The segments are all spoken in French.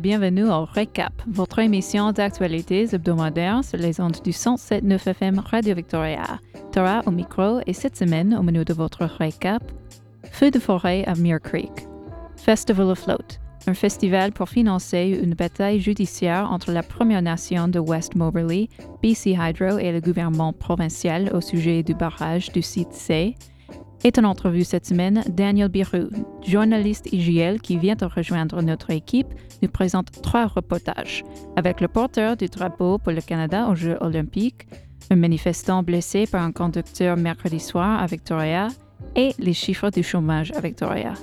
Bienvenue au Recap, votre émission d'actualités hebdomadaires sur les ondes du 107.9 FM Radio Victoria. Tara au micro et cette semaine, au menu de votre Recap, Feu de forêt à Muir Creek, Festival Afloat, un festival pour financer une bataille judiciaire entre la Première Nation de West Moberly, BC Hydro et le gouvernement provincial au sujet du barrage du site C, est en entrevue cette semaine, Daniel Biroux, journaliste IGL qui vient de rejoindre notre équipe, nous présente trois reportages. Avec le porteur du drapeau pour le Canada aux Jeux olympiques, un manifestant blessé par un conducteur mercredi soir à Victoria et les chiffres du chômage à Victoria.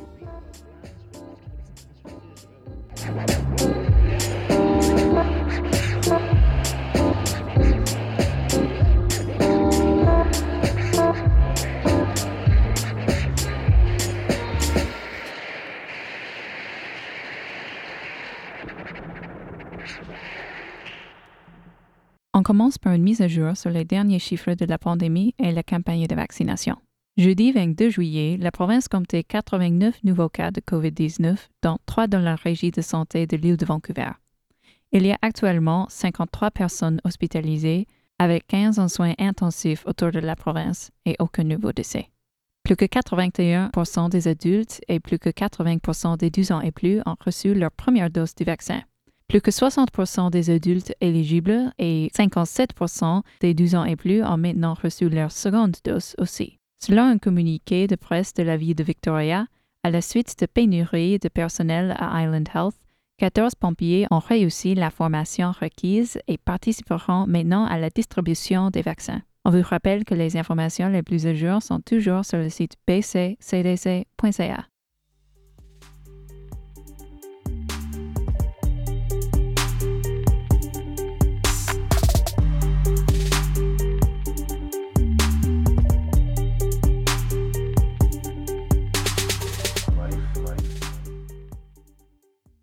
Commence par une mise à jour sur les derniers chiffres de la pandémie et la campagne de vaccination. Jeudi 22 juillet, la province comptait 89 nouveaux cas de COVID-19, dont 3 dans la régie de santé de l'île de Vancouver. Il y a actuellement 53 personnes hospitalisées, avec 15 en soins intensifs autour de la province et aucun nouveau décès. Plus que 81% des adultes et plus que 80% des 12 ans et plus ont reçu leur première dose du vaccin. Plus que 60% des adultes éligibles et 57% des 12 ans et plus ont maintenant reçu leur seconde dose aussi. Selon un communiqué de presse de la ville de Victoria, à la suite de pénuries de personnel à Island Health, 14 pompiers ont réussi la formation requise et participeront maintenant à la distribution des vaccins. On vous rappelle que les informations les plus à jour sont toujours sur le site bccdc.ca.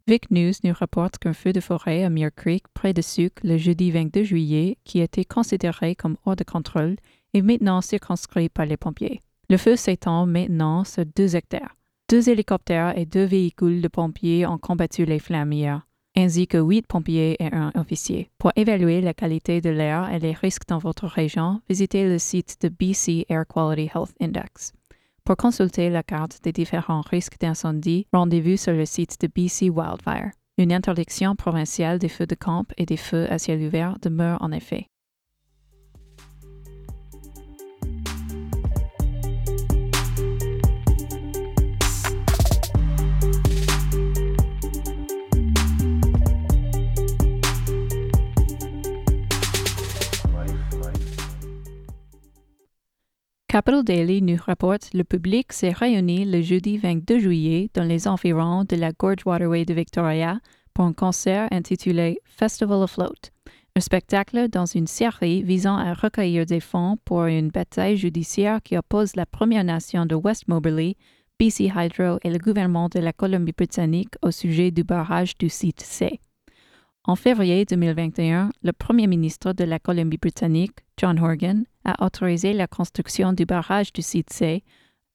Vic News nous rapporte qu'un feu de forêt à Muir Creek, près de Suc, le jeudi 22 juillet, qui était considéré comme hors de contrôle, est maintenant circonscrit par les pompiers. Le feu s'étend maintenant sur deux hectares. Deux hélicoptères et deux véhicules de pompiers ont combattu les flammes hier, ainsi que huit pompiers et un officier. Pour évaluer la qualité de l'air et les risques dans votre région, visitez le site de BC Air Quality Health Index. Pour consulter la carte des différents risques d'incendie, rendez-vous sur le site de BC Wildfire. Une interdiction provinciale des feux de camp et des feux à ciel ouvert demeure en effet. Capital Daily nous rapporte le public s'est réuni le jeudi 22 juillet dans les environs de la Gorge Waterway de Victoria pour un concert intitulé Festival Afloat, un spectacle dans une série visant à recueillir des fonds pour une bataille judiciaire qui oppose la Première Nation de West Moberly, BC Hydro et le gouvernement de la Colombie-Britannique au sujet du barrage du site C. En février 2021, le premier ministre de la Colombie-Britannique, John Horgan, a autorisé la construction du barrage du site C,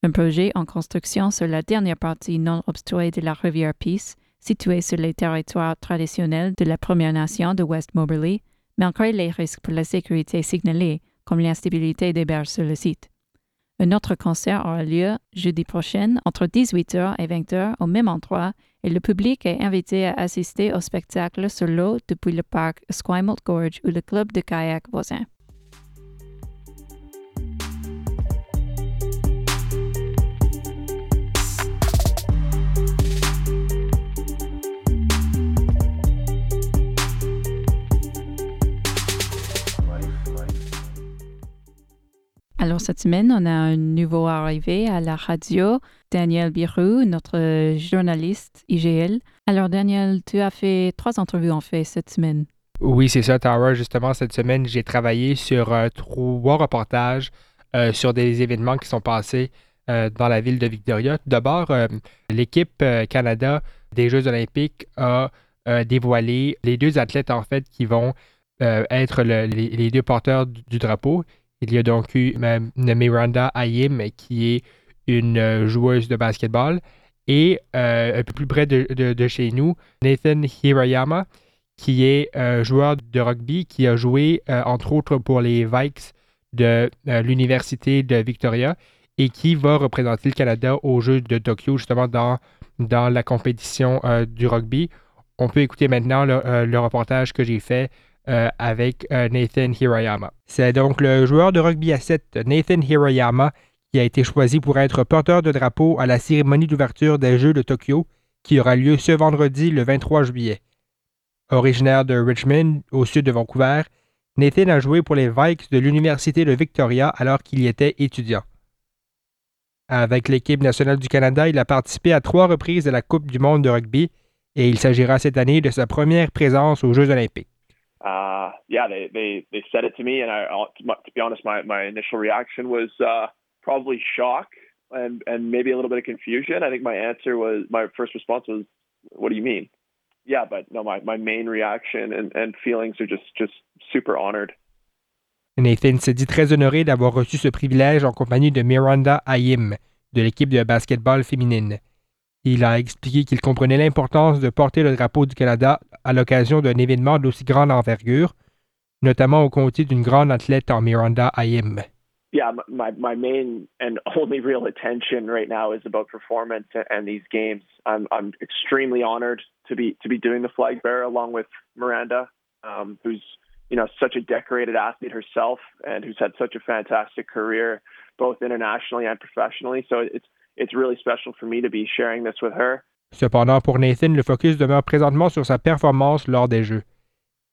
un projet en construction sur la dernière partie non obstruée de la rivière Peace, située sur les territoires traditionnels de la Première Nation de West Moberly, malgré les risques pour la sécurité signalés, comme l'instabilité des berges sur le site. Un autre concert aura lieu jeudi prochain entre 18h et 20h au même endroit et le public est invité à assister au spectacle sur l'eau depuis le parc Esquimalt Gorge ou le club de kayak voisin. Alors, cette semaine, on a un nouveau arrivé à la radio, Daniel Birou, notre journaliste IGL. Alors, Daniel, tu as fait trois entrevues en fait cette semaine. Oui, c'est ça, Tara. Justement, cette semaine, j'ai travaillé sur euh, trois reportages euh, sur des événements qui sont passés euh, dans la ville de Victoria. D'abord, l'équipe Canada des Jeux olympiques a dévoilé les deux athlètes, en fait, qui vont être les, deux porteurs du drapeau. Il y a donc eu Miranda Ayim, qui est une euh, joueuse de basketball, Et un peu plus près de, chez nous, Nathan Hirayama, qui est un joueur de rugby qui a joué entre autres pour les Vikes de l'Université de Victoria et qui va représenter le Canada aux Jeux de Tokyo, justement dans, dans la compétition du rugby. On peut écouter maintenant le reportage que j'ai fait euh, avec euh, Nathan Hirayama. C'est donc le joueur de rugby à 7 Nathan Hirayama qui a été choisi pour être porteur de drapeau à la cérémonie d'ouverture des Jeux de Tokyo qui aura lieu ce vendredi le 23 juillet. Originaire de Richmond, au sud de Vancouver, Nathan a joué pour les Vikes de l'Université de Victoria alors qu'il y était étudiant. Avec l'équipe nationale du Canada, il a participé à trois reprises à la Coupe du monde de rugby et il s'agira cette année de sa première présence aux Jeux olympiques. Uh, yeah, they, they, they said it to me, and I, to be honest, my, my initial reaction was uh, probably shock and, and maybe a little bit of confusion. I think my answer was, my first response was, what do you mean? Yeah, but no, my, my main reaction and, and feelings are just, just super honored. Nathan se dit très honoré d'avoir reçu ce privilège en compagnie de Miranda Ayim de l'équipe de basketball féminine. Il a expliqué qu'il comprenait l'importance de porter le drapeau du Canada à l'occasion d'un événement d'aussi grande envergure, notamment au côté d'une grande athlète en Miranda Ayim. Yeah, my, my main and only real attention right now is about performance and these games. I'm, I'm extremely honored to be to be doing the flag bearer along with Miranda, um, who's you know such a decorated athlete herself and who's had such a fantastic career both internationally and professionally. So it's it's really special for me to be sharing this with her. Cependant, pour Nathan, le focus demeure présentement sur sa performance lors des Jeux.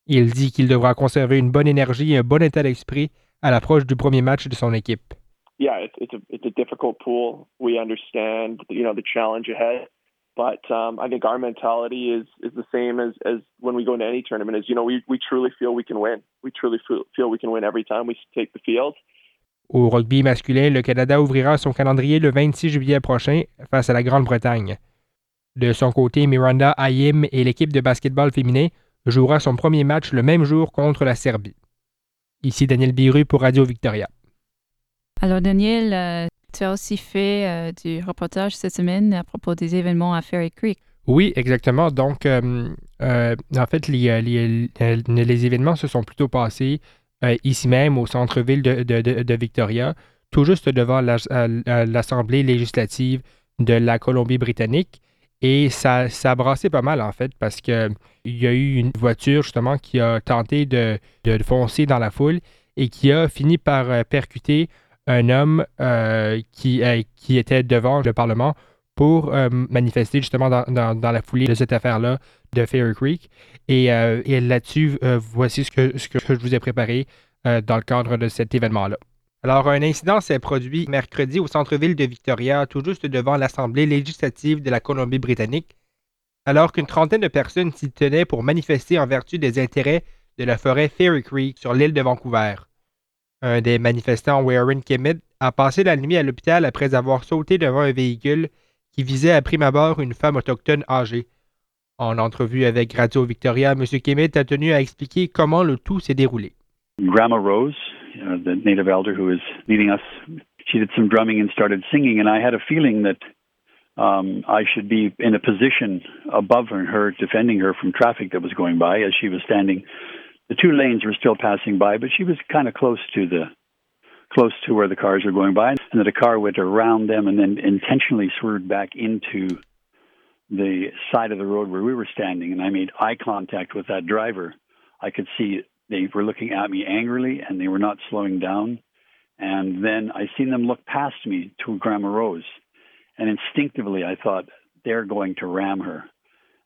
Il dit qu'il devra conserver une bonne énergie et un bon état d'esprit à l'approche du premier match de son équipe. Yeah, it's, it's, a, it's a difficult pool. We understand, you know, the challenge ahead. But um, I think our mentality is is the same as, as when we go into any tournament. Is you know we we truly feel we can win. We truly feel, feel we can win every time we take the field. Au rugby masculin, le Canada ouvrira son calendrier le 26 juillet prochain face à la Grande-Bretagne. De son côté, Miranda Ayim et l'équipe de basketball féminin jouera son premier match le même jour contre la Serbie. Ici Daniel Biru pour Radio Victoria. Alors Daniel, euh, tu as aussi fait euh, du reportage cette semaine à propos des événements à Ferry Creek. Oui, exactement. Donc, euh, en fait, les, les, événements se sont plutôt passés euh, ici même au centre-ville de, Victoria, tout juste devant euh, l'Assemblée législative de la Colombie-Britannique. Et ça, ça a brassé pas mal, en fait, parce qu'il y a eu une voiture, justement, qui a tenté de, foncer dans la foule et qui a fini par euh, percuter un homme qui, qui était devant le Parlement pour manifester, justement, dans, la foulée de cette affaire-là de Fairy Creek. Et, euh, là-dessus, euh, voici ce que, je vous ai préparé euh, dans le cadre de cet événement-là. Alors, un incident s'est produit mercredi au centre-ville de Victoria, tout juste devant l'Assemblée législative de la Colombie-Britannique, alors qu'une trentaine de personnes s'y tenaient pour manifester en vertu des intérêts de la forêt Fairy Creek sur l'île de Vancouver. Un des manifestants, Warren Kimmett, a passé la nuit à l'hôpital après avoir sauté devant un véhicule qui visait à prime abord une femme autochtone âgée. En entrevue avec Radio Victoria, M. Kemet a tenu à expliquer comment le tout s'est déroulé. Grandma Rose, uh, the native elder who is leading us, she did some drumming and started singing, and I had a feeling that um, I should be in a position above her, defending her from traffic that was going by as she was standing. The two lanes were still passing by, but she was kind of close to the close to where the cars were going by, and that a car went around them and then intentionally swerved back into the side of the road where we were standing, and I made eye contact with that driver. I could see they were looking at me angrily, and they were not slowing down. And then I seen them look past me to Grandma Rose, and instinctively I thought they're going to ram her.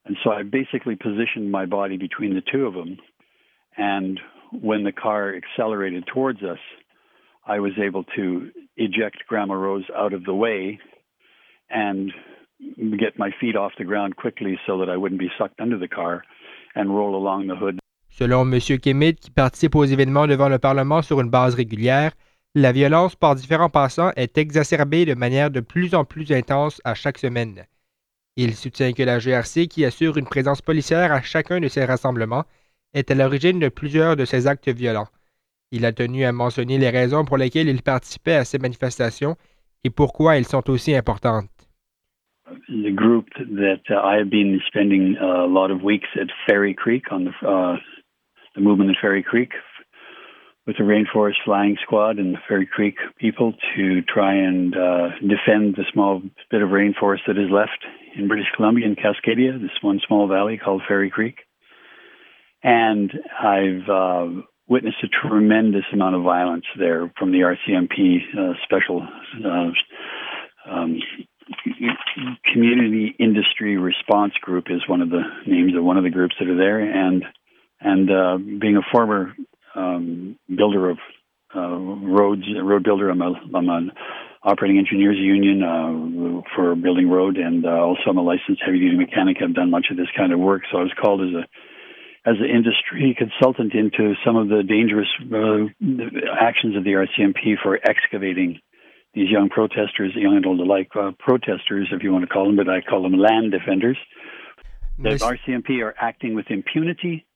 And so I basically positioned my body between the two of them. And when the car accelerated towards us, I was able to eject Grandma Rose out of the way and get my feet off the ground quickly so that I wouldn't be sucked under the car and roll along the hood. Selon M. Kemet, qui participe aux événements devant le Parlement sur une base régulière, la violence par différents passants est exacerbée de manière de plus en plus intense à chaque semaine. Il soutient que la GRC, qui assure une présence policière à chacun de ces rassemblements, est à l'origine de plusieurs de ces actes violents. Il a tenu à mentionner les raisons pour lesquelles il participait à ces manifestations et pourquoi elles sont aussi importantes. the group that uh, I have been spending a lot of weeks at Ferry Creek on the uh, the movement at Ferry Creek with the Rainforest Flying Squad and the Ferry Creek people to try and uh, defend the small bit of rainforest that is left in British Columbia in Cascadia, this one small valley called Ferry Creek. And I've uh, witnessed a tremendous amount of violence there from the RCMP uh, special uh, um, community industry response group is one of the names of one of the groups that are there and and uh, being a former um, builder of uh, roads, road builder. I'm, a, I'm an operating engineers union uh, for building road, and uh, also I'm a licensed heavy duty mechanic. I've done much of this kind of work, so I was called as a as an industry consultant into some of the dangerous uh, actions of the RCMP for excavating these young protesters, young and old alike, uh, protesters, if you want to call them, but I call them land defenders. The RCMP are acting with impunity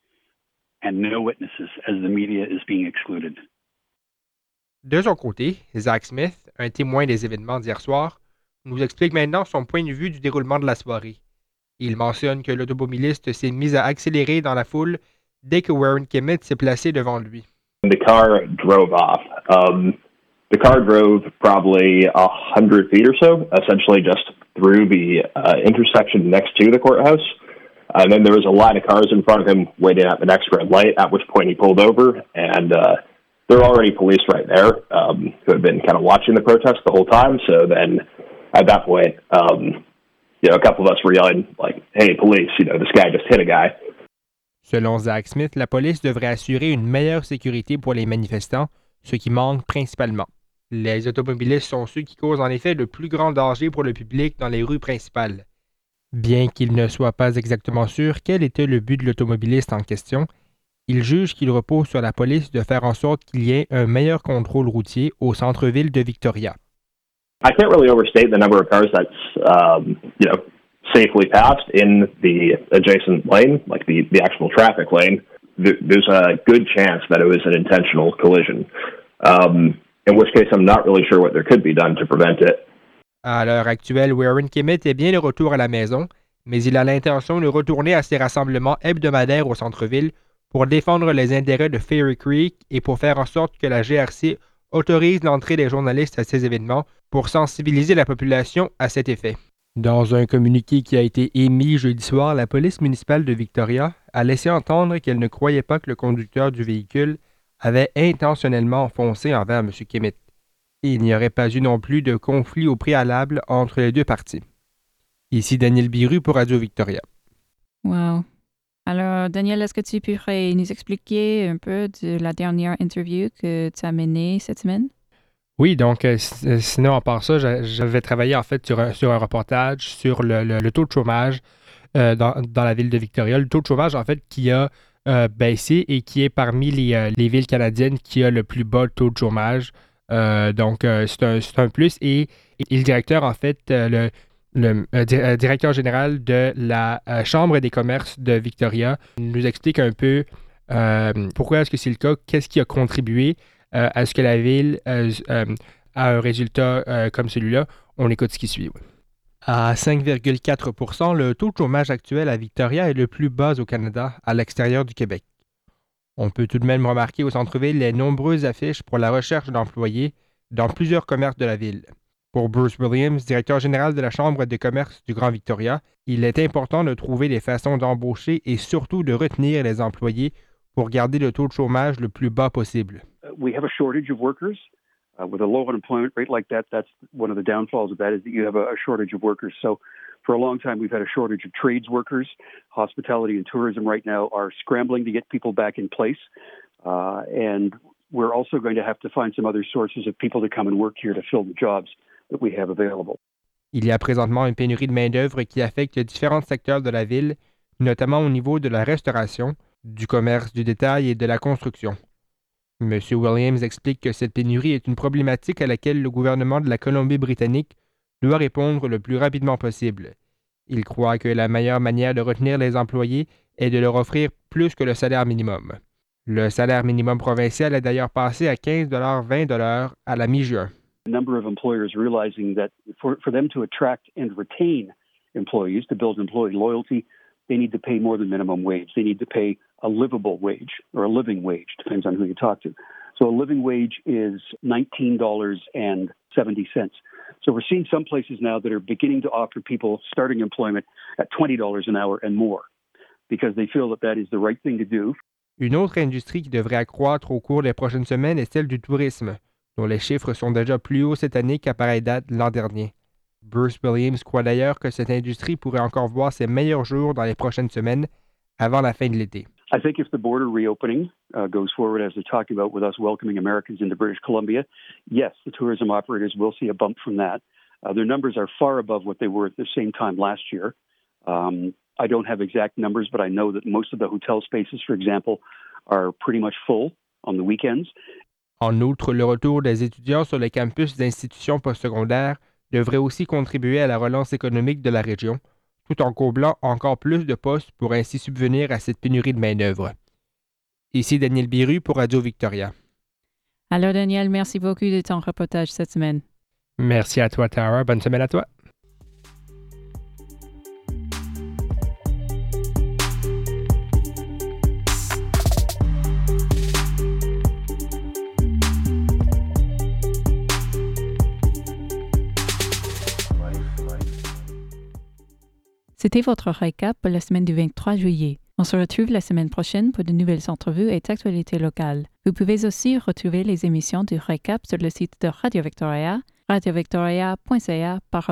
and no witnesses as the media is being excluded. De son côté, Zach Smith, un témoin des événements d'hier soir, nous explique maintenant son point de vue du déroulement de la soirée. Il mentionne que l'automobiliste s'est mis à accélérer dans la foule dès que Warren Kemet s'est placé devant lui. The car drove off. Um, the car drove probably a hundred feet or so, essentially just through the uh, intersection next to the courthouse. And then there was a line of cars in front of him waiting at the next red light, at which point he pulled over. And uh, there were already police right there um, who had been kind of watching the protest the whole time. So then at that point, um, a couple of us were yelling, like, hey, police, you know, this guy just hit a guy. Selon Zach Smith, la police devrait assurer une meilleure sécurité pour les manifestants, ce qui manque principalement. Les automobilistes sont ceux qui causent en effet le plus grand danger pour le public dans les rues principales. Bien qu'il ne soit pas exactement sûr quel était le but de l'automobiliste en question, il juge qu'il repose sur la police de faire en sorte qu'il y ait un meilleur contrôle routier au centre-ville de Victoria. I can't really overstate the number of cars that's um, you know safely passed in the adjacent lane, like the the actual traffic lane. There's a good chance that it was an intentional collision. Um, in which case, I'm not really sure what there could be done to prevent it. À l'heure actuelle, Warren Kemet est bien de retour à la maison, mais il a l'intention de retourner à ses rassemblements hebdomadaires au centre-ville pour défendre les intérêts de Fairy Creek et pour faire en sorte que la GRC autorise l'entrée des journalistes à ces événements pour sensibiliser la population à cet effet. Dans un communiqué qui a été émis jeudi soir, la police municipale de Victoria a laissé entendre qu'elle ne croyait pas que le conducteur du véhicule avait intentionnellement foncé envers M. Kemet il n'y aurait pas eu non plus de conflit au préalable entre les deux parties. Ici Daniel Biru pour Radio Victoria. Wow. Alors, Daniel, est-ce que tu pourrais nous expliquer un peu de la dernière interview que tu as menée cette semaine? Oui, donc euh, euh, sinon, à part ça, j'avais travaillé en fait sur un, sur un reportage sur le, taux de chômage euh, dans, la ville de Victoria. Le taux de chômage, en fait, qui a baissé et qui est parmi les, les, villes canadiennes qui a le plus bas taux de chômage. Donc, c'est un, plus. Et, le directeur, en fait, euh, le, directeur général de la Chambre des commerces de Victoria nous explique un peu pourquoi est-ce que c'est le cas, qu'est-ce qui a contribué à ce que la ville a un résultat comme celui-là. On écoute ce qui suit. À 5,4% le taux de chômage actuel à Victoria est le plus bas au Canada, à l'extérieur du Québec. On peut tout de même remarquer au centre-ville les nombreuses affiches pour la recherche d'employés dans plusieurs commerces de la ville. Pour Bruce Williams, directeur général de la Chambre de commerce du Grand Victoria, il est important de trouver des façons d'embaucher et surtout de retenir les employés pour garder le taux de chômage le plus bas possible. Uh, we have a shortage of workers. Uh, with a low unemployment rate like that, that's one of the downfalls of that is that you have a shortage of workers. So for a long time, we've had a shortage of trades workers. Hospitality and tourism right now are scrambling to get people back in place. Uh, and we're also going to have to find some other sources of people to come and work here to fill the jobs Il y a présentement une pénurie de main-d'œuvre qui affecte différents secteurs de la ville, notamment au niveau de la restauration, du commerce du détail et de la construction. M. Williams explique que cette pénurie est une problématique à laquelle le gouvernement de la Colombie-Britannique doit répondre le plus rapidement possible. Il croit que la meilleure manière de retenir les employés est de leur offrir plus que le salaire minimum. Le salaire minimum provincial est d'ailleurs passé à 15 20 à la mi-juin. Number of employers realizing that for, for them to attract and retain employees to build employee loyalty, they need to pay more than minimum wage. They need to pay a livable wage or a living wage, depends on who you talk to. So a living wage is $19.70. So we're seeing some places now that are beginning to offer people starting employment at $20 an hour and more because they feel that that is the right thing to do. Une autre industrie qui devrait accroître au cours des prochaines semaines est celle du tourisme, dont les chiffres sont déjà plus hauts cette année qu'à pareille date l'an dernier. Bruce Williams croit d'ailleurs que cette industrie pourrait encore voir ses meilleurs jours dans les prochaines semaines avant la fin de l'été. I think if the border reopening uh, goes forward as they're talking about with us welcoming Americans into British Columbia, yes, the tourism operators will see a bump from that. Uh, their numbers are far above what they were at the same time last year. Um, I don't have exact numbers, but I know that most of the hotel spaces, for example, are pretty much full on the weekends. En outre, le retour des étudiants sur les campus d'institutions postsecondaires devrait aussi contribuer à la relance économique de la région, tout en comblant encore plus de postes pour ainsi subvenir à cette pénurie de main-d'œuvre. Ici Daniel Biru pour Radio Victoria. Alors, Daniel, merci beaucoup de ton reportage cette semaine. Merci à toi, Tara. Bonne semaine à toi. C'était votre récap pour la semaine du 23 juillet. On se retrouve la semaine prochaine pour de nouvelles entrevues et actualités locales. Vous pouvez aussi retrouver les émissions du récap sur le site de Radio Victoria, radiovictoria.ca par.